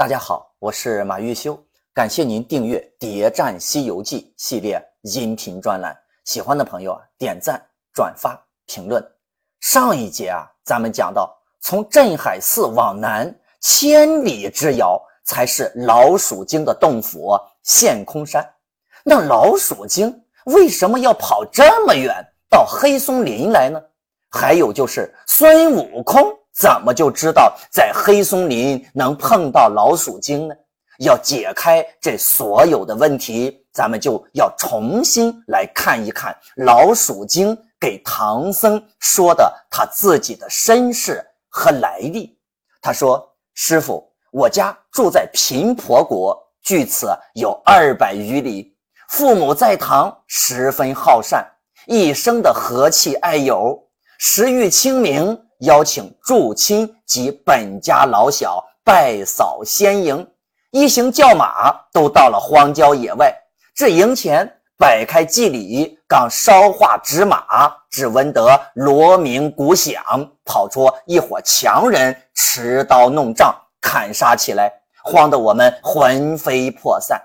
大家好，我是马玉修，感谢您订阅《谍战西游记》系列音频专栏。喜欢的朋友啊，点赞、转发、评论。上一节啊，咱们讲到，从镇海寺往南千里之遥，才是老鼠精的洞府陷空山。那老鼠精为什么要跑这么远到黑松林来呢？还有就是孙悟空。怎么就知道在黑松林能碰到老鼠精呢？要解开这所有的问题，咱们就要重新来看一看老鼠精给唐僧说的他自己的身世和来历。他说：“师傅，我家住在贫婆国，距此有二百余里。父母在堂，十分好善，一生的和气爱友，时遇清明。”邀请诸亲及本家老小拜扫仙营，一行叫马都到了荒郊野外。至营前摆开祭礼，刚烧化纸马，只闻得锣鸣鼓响，跑出一伙强人，持刀弄杖，砍杀起来，慌得我们魂飞魄散。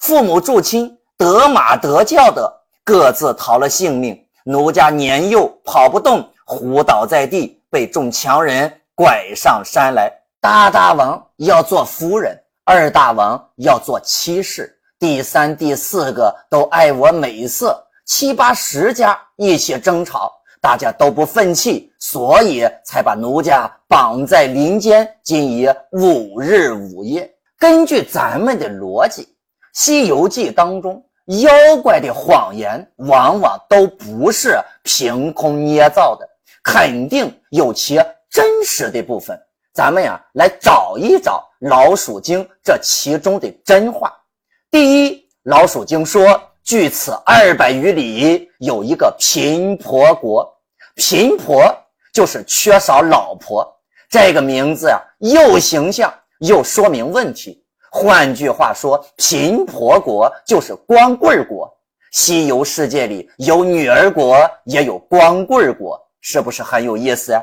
父母助亲得马得轿的，各自逃了性命。奴家年幼，跑不动，昏倒在地。被众强人拐上山来，大大王要做夫人，二大王要做妻室，第三、第四个都爱我美色，七八十家一起争吵，大家都不愤气，所以才把奴家绑在林间，今已五日五夜。根据咱们的逻辑，《西游记》当中妖怪的谎言往往都不是凭空捏造的。肯定有其真实的部分，咱们呀来找一找老鼠精这其中的真话。第一，老鼠精说，距此二百余里有一个贫婆国，贫婆就是缺少老婆。这个名字呀，又形象又说明问题。换句话说，贫婆国就是光棍国。西游世界里有女儿国，也有光棍国。是不是很有意思啊？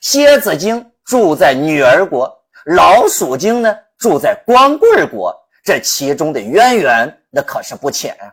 蝎子精住在女儿国，老鼠精呢住在光棍国，这其中的渊源那可是不浅啊。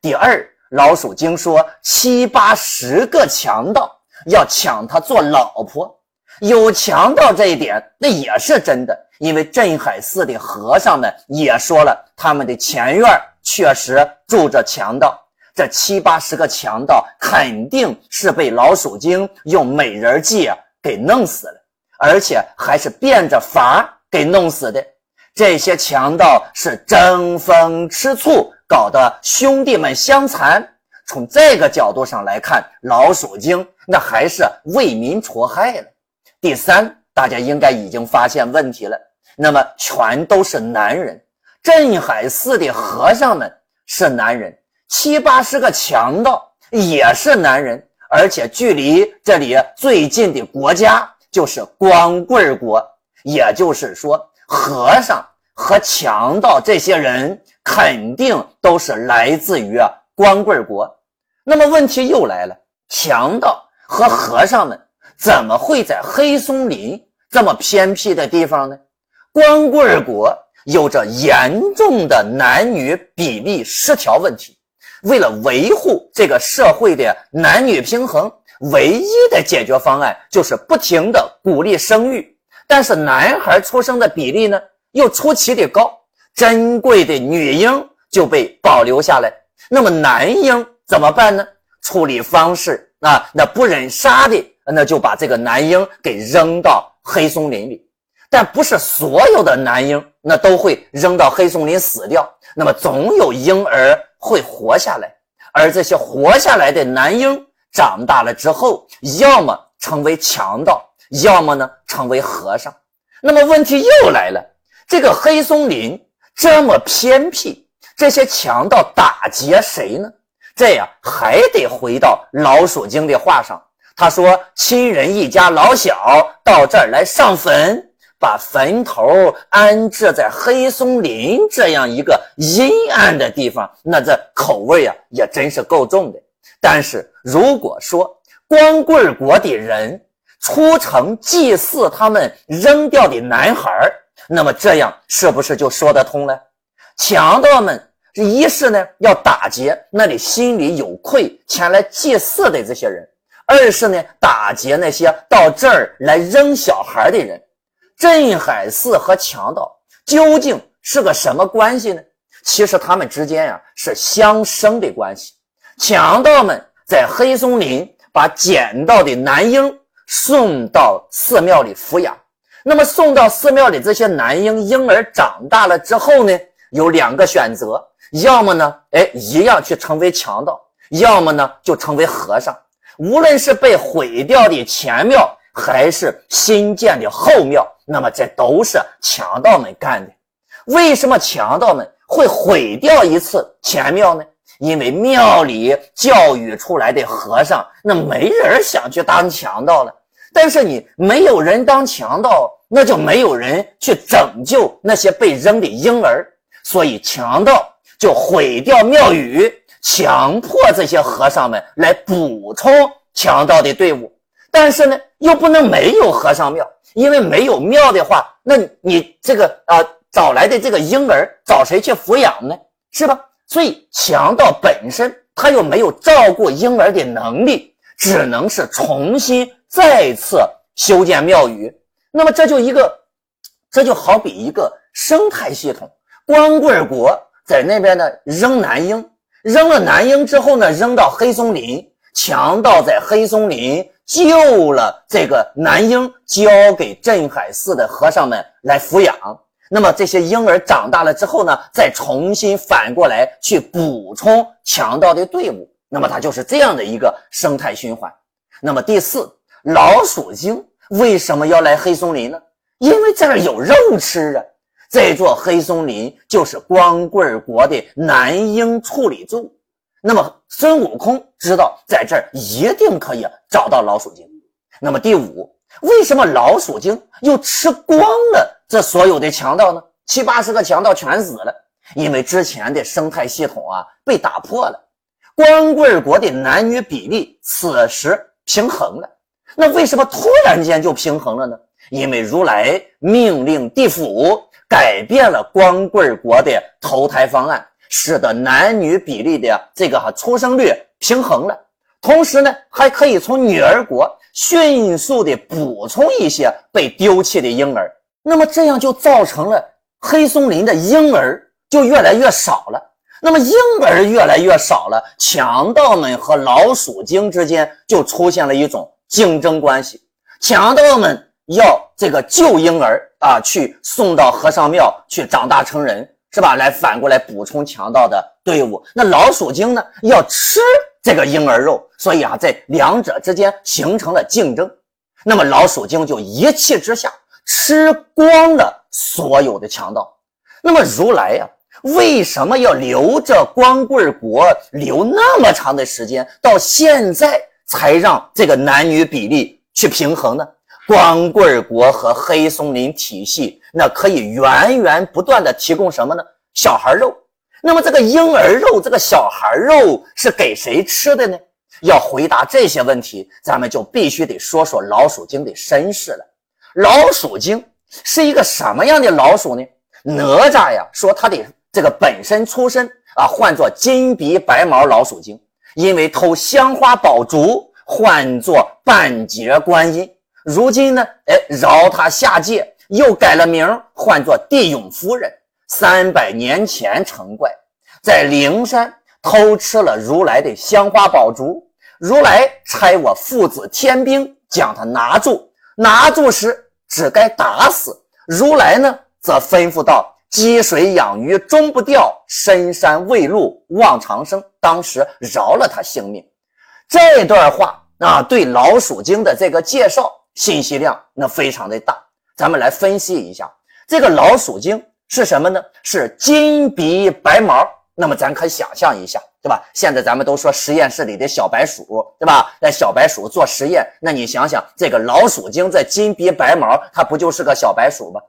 第二，老鼠精说七八十个强盗要抢她做老婆，有强盗这一点那也是真的，因为镇海寺的和尚们也说了，他们的前院确实住着强盗。这七八十个强盗肯定是被老鼠精用美人计给弄死了，而且还是变着法给弄死的。这些强盗是争风吃醋，搞得兄弟们相残。从这个角度上来看，老鼠精那还是为民除害了。第三，大家应该已经发现问题了，那么全都是男人。镇海寺的和尚们是男人。七八十个强盗也是男人，而且距离这里最近的国家就是光棍国，也就是说，和尚和强盗这些人肯定都是来自于光棍国。那么问题又来了，强盗和和尚们怎么会在黑松林这么偏僻的地方呢？光棍国有着严重的男女比例失调问题。为了维护这个社会的男女平衡，唯一的解决方案就是不停的鼓励生育。但是男孩出生的比例呢，又出奇的高，珍贵的女婴就被保留下来。那么男婴怎么办呢？处理方式啊，那不忍杀的，那就把这个男婴给扔到黑松林里。但不是所有的男婴那都会扔到黑松林死掉，那么总有婴儿。会活下来，而这些活下来的男婴长大了之后，要么成为强盗，要么呢成为和尚。那么问题又来了，这个黑松林这么偏僻，这些强盗打劫谁呢？这样还得回到老鼠精的话上，他说：“亲人一家老小到这儿来上坟。”把坟头安置在黑松林这样一个阴暗的地方，那这口味啊也真是够重的。但是如果说光棍国的人出城祭祀他们扔掉的男孩那么这样是不是就说得通了？强盗们一是呢要打劫那里心里有愧前来祭祀的这些人，二是呢打劫那些到这儿来扔小孩的人。镇海寺和强盗究竟是个什么关系呢？其实他们之间呀是相生的关系。强盗们在黑松林把捡到的男婴送到寺庙里抚养。那么送到寺庙里这些男婴婴儿长大了之后呢，有两个选择：要么呢，哎，一样去成为强盗；要么呢，就成为和尚。无论是被毁掉的前庙，还是新建的后庙。那么这都是强盗们干的。为什么强盗们会毁掉一次前庙呢？因为庙里教育出来的和尚，那没人想去当强盗了。但是你没有人当强盗，那就没有人去拯救那些被扔的婴儿。所以强盗就毁掉庙宇，强迫这些和尚们来补充强盗的队伍。但是呢，又不能没有和尚庙。因为没有庙的话，那你这个啊找来的这个婴儿找谁去抚养呢？是吧？所以强盗本身他又没有照顾婴儿的能力，只能是重新再次修建庙宇。那么这就一个，这就好比一个生态系统。光棍国在那边呢扔男婴，扔了男婴之后呢扔到黑松林，强盗在黑松林。救了这个男婴，交给镇海寺的和尚们来抚养。那么这些婴儿长大了之后呢，再重新反过来去补充强盗的队伍。那么它就是这样的一个生态循环。那么第四，老鼠精为什么要来黑松林呢？因为这儿有肉吃啊！这座黑松林就是光棍国的男婴处理处。那么孙悟空知道在这儿一定可以找到老鼠精。那么第五，为什么老鼠精又吃光了这所有的强盗呢？七八十个强盗全死了，因为之前的生态系统啊被打破了，光棍国的男女比例此时平衡了。那为什么突然间就平衡了呢？因为如来命令地府改变了光棍国的投胎方案。使得男女比例的这个哈出生率平衡了，同时呢，还可以从女儿国迅速的补充一些被丢弃的婴儿，那么这样就造成了黑松林的婴儿就越来越少了。那么婴儿越来越少了，强盗们和老鼠精之间就出现了一种竞争关系，强盗们要这个救婴儿啊，去送到和尚庙去长大成人。是吧？来反过来补充强盗的队伍。那老鼠精呢？要吃这个婴儿肉，所以啊，在两者之间形成了竞争。那么老鼠精就一气之下吃光了所有的强盗。那么如来呀，为什么要留着光棍国留那么长的时间，到现在才让这个男女比例去平衡呢？光棍国和黑松林体系，那可以源源不断的提供什么呢？小孩肉。那么这个婴儿肉，这个小孩肉是给谁吃的呢？要回答这些问题，咱们就必须得说说老鼠精的身世了。老鼠精是一个什么样的老鼠呢？哪吒呀说他的这个本身出身啊，唤作金鼻白毛老鼠精，因为偷香花宝烛，唤作半截观音。如今呢，哎，饶他下界，又改了名，唤作地涌夫人。三百年前成怪，在灵山偷吃了如来的香花宝烛，如来差我父子天兵将他拿住，拿住时只该打死。如来呢，则吩咐道：积水养鱼终不掉，深山未露望长生。当时饶了他性命。这段话啊，对老鼠精的这个介绍。信息量那非常的大，咱们来分析一下这个老鼠精是什么呢？是金鼻白毛。那么咱可想象一下，对吧？现在咱们都说实验室里的小白鼠，对吧？那小白鼠做实验，那你想想这个老鼠精这金鼻白毛，它不就是个小白鼠吗？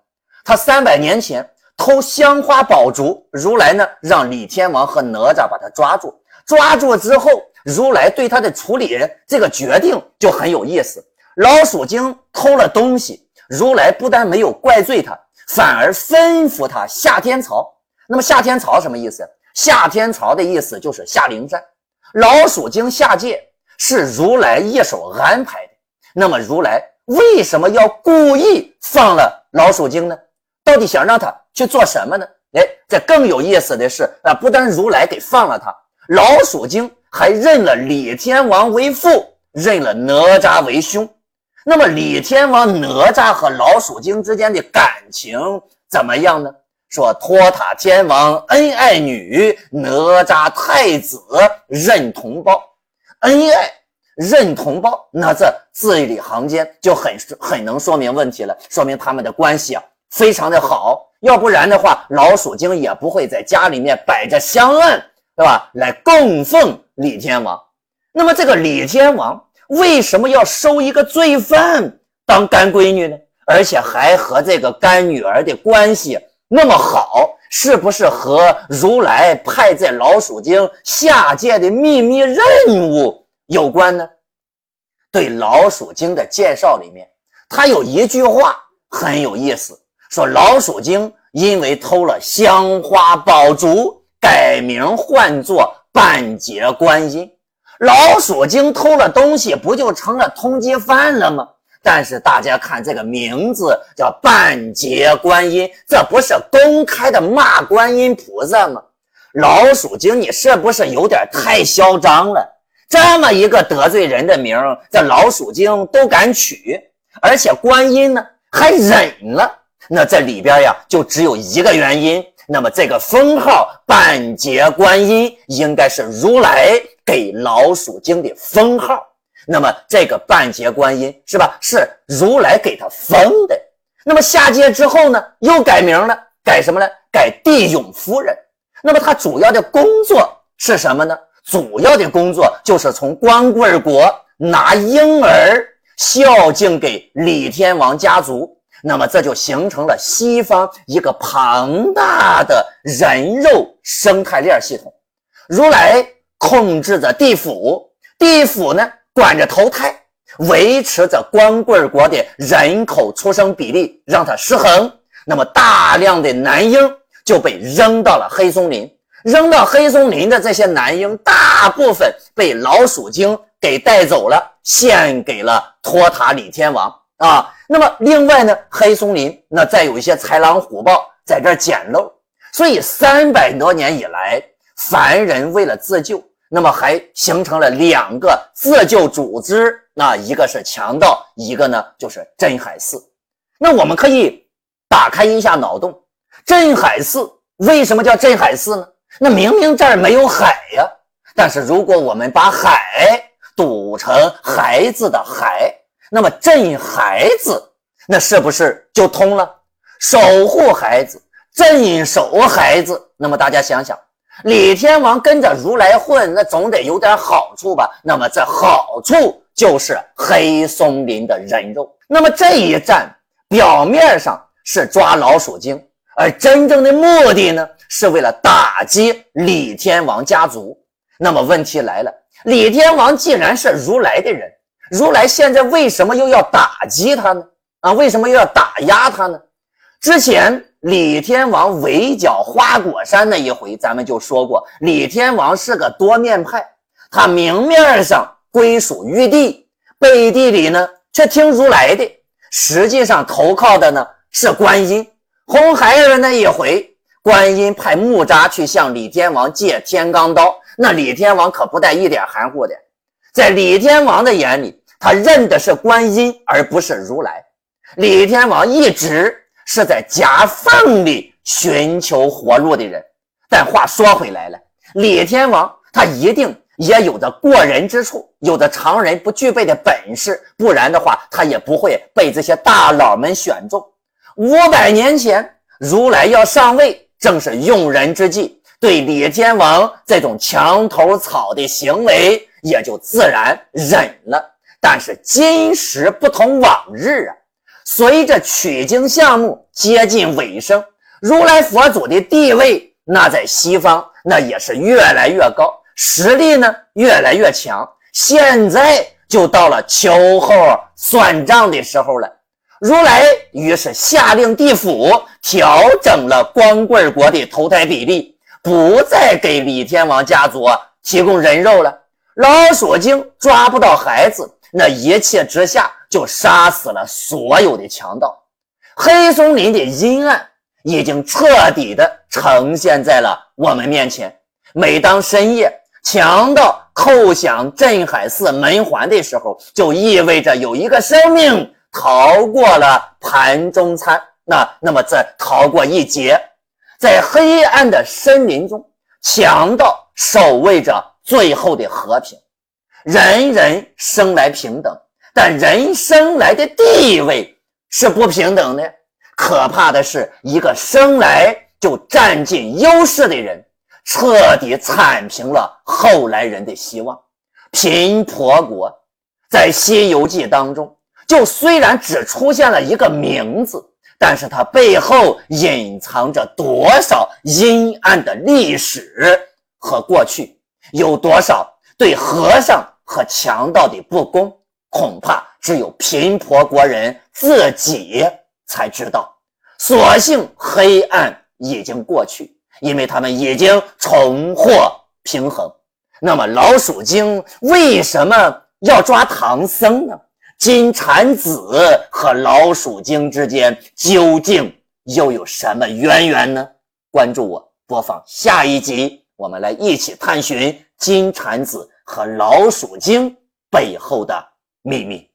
它三百年前偷香花宝烛，如来呢让李天王和哪吒把它抓住，抓住之后，如来对他的处理这个决定就很有意思。老鼠精偷了东西，如来不但没有怪罪他，反而吩咐他下天曹。那么下天曹什么意思？下天曹的意思就是下灵山。老鼠精下界是如来一手安排的。那么如来为什么要故意放了老鼠精呢？到底想让他去做什么呢？哎，这更有意思的是啊，不但如来给放了他，老鼠精还认了李天王为父，认了哪吒为兄。那么李天王、哪吒和老鼠精之间的感情怎么样呢？说托塔天王恩爱女，哪吒太子认同胞，恩爱认同胞，那这字里行间就很很能说明问题了，说明他们的关系啊非常的好。要不然的话，老鼠精也不会在家里面摆着香案，对吧？来供奉李天王。那么这个李天王为什么要收一个罪犯当干闺女呢？而且还和这个干女儿的关系那么好，是不是和如来派在老鼠精下界的秘密任务有关呢？对老鼠精的介绍里面，他有一句话很有意思。说老鼠精因为偷了香花宝烛，改名唤作半截观音。老鼠精偷了东西，不就成了通缉犯了吗？但是大家看这个名字叫半截观音，这不是公开的骂观音菩萨吗？老鼠精，你是不是有点太嚣张了？这么一个得罪人的名，这老鼠精都敢取，而且观音呢还忍了。那这里边呀，就只有一个原因。那么这个封号半截观音，应该是如来给老鼠精的封号。那么这个半截观音是吧？是如来给他封的。那么下界之后呢，又改名了，改什么呢？改地涌夫人。那么他主要的工作是什么呢？主要的工作就是从光棍国拿婴儿孝敬给李天王家族。那么这就形成了西方一个庞大的人肉生态链系统。如来控制着地府，地府呢管着投胎，维持着光棍国的人口出生比例，让它失衡。那么大量的男婴就被扔到了黑松林，扔到黑松林的这些男婴，大部分被老鼠精给带走了，献给了托塔李天王。啊，那么另外呢，黑松林那再有一些豺狼虎豹在这捡漏，所以三百多年以来，凡人为了自救，那么还形成了两个自救组织，那一个是强盗，一个呢就是镇海寺。那我们可以打开一下脑洞，镇海寺为什么叫镇海寺呢？那明明这儿没有海呀，但是如果我们把海读成孩子的海。那么镇孩子，那是不是就通了？守护孩子，镇守孩子。那么大家想想，李天王跟着如来混，那总得有点好处吧？那么这好处就是黑松林的人肉。那么这一战表面上是抓老鼠精，而真正的目的呢，是为了打击李天王家族。那么问题来了，李天王既然是如来的人。如来现在为什么又要打击他呢？啊，为什么又要打压他呢？之前李天王围剿花果山那一回，咱们就说过，李天王是个多面派，他明面上归属玉帝，背地里呢却听如来的，实际上投靠的呢是观音。红孩儿那一回，观音派木吒去向李天王借天罡刀，那李天王可不带一点含糊的。在李天王的眼里，他认的是观音，而不是如来。李天王一直是在夹缝里寻求活路的人。但话说回来了，李天王他一定也有着过人之处，有着常人不具备的本事，不然的话，他也不会被这些大佬们选中。五百年前，如来要上位，正是用人之际，对李天王这种墙头草的行为。也就自然忍了，但是今时不同往日啊！随着取经项目接近尾声，如来佛祖的地位那在西方那也是越来越高，实力呢越来越强。现在就到了秋后算账的时候了。如来于是下令地府调整了光棍国的投胎比例，不再给李天王家族提供人肉了。老鼠精抓不到孩子，那一气之下就杀死了所有的强盗。黑松林的阴暗已经彻底的呈现在了我们面前。每当深夜强盗叩响镇海寺门环的时候，就意味着有一个生命。逃过了盘中餐，那那么再逃过一劫，在黑暗的森林中，强盗守卫着最后的和平。人人生来平等，但人生来的地位是不平等的。可怕的是，一个生来就占尽优势的人，彻底铲平了后来人的希望。贫婆国在《西游记》当中。就虽然只出现了一个名字，但是它背后隐藏着多少阴暗的历史和过去，有多少对和尚和强盗的不公，恐怕只有贫婆国人自己才知道。所幸黑暗已经过去，因为他们已经重获平衡。那么老鼠精为什么要抓唐僧呢？金蝉子和老鼠精之间究竟又有什么渊源呢？关注我，播放下一集，我们来一起探寻金蝉子和老鼠精背后的秘密。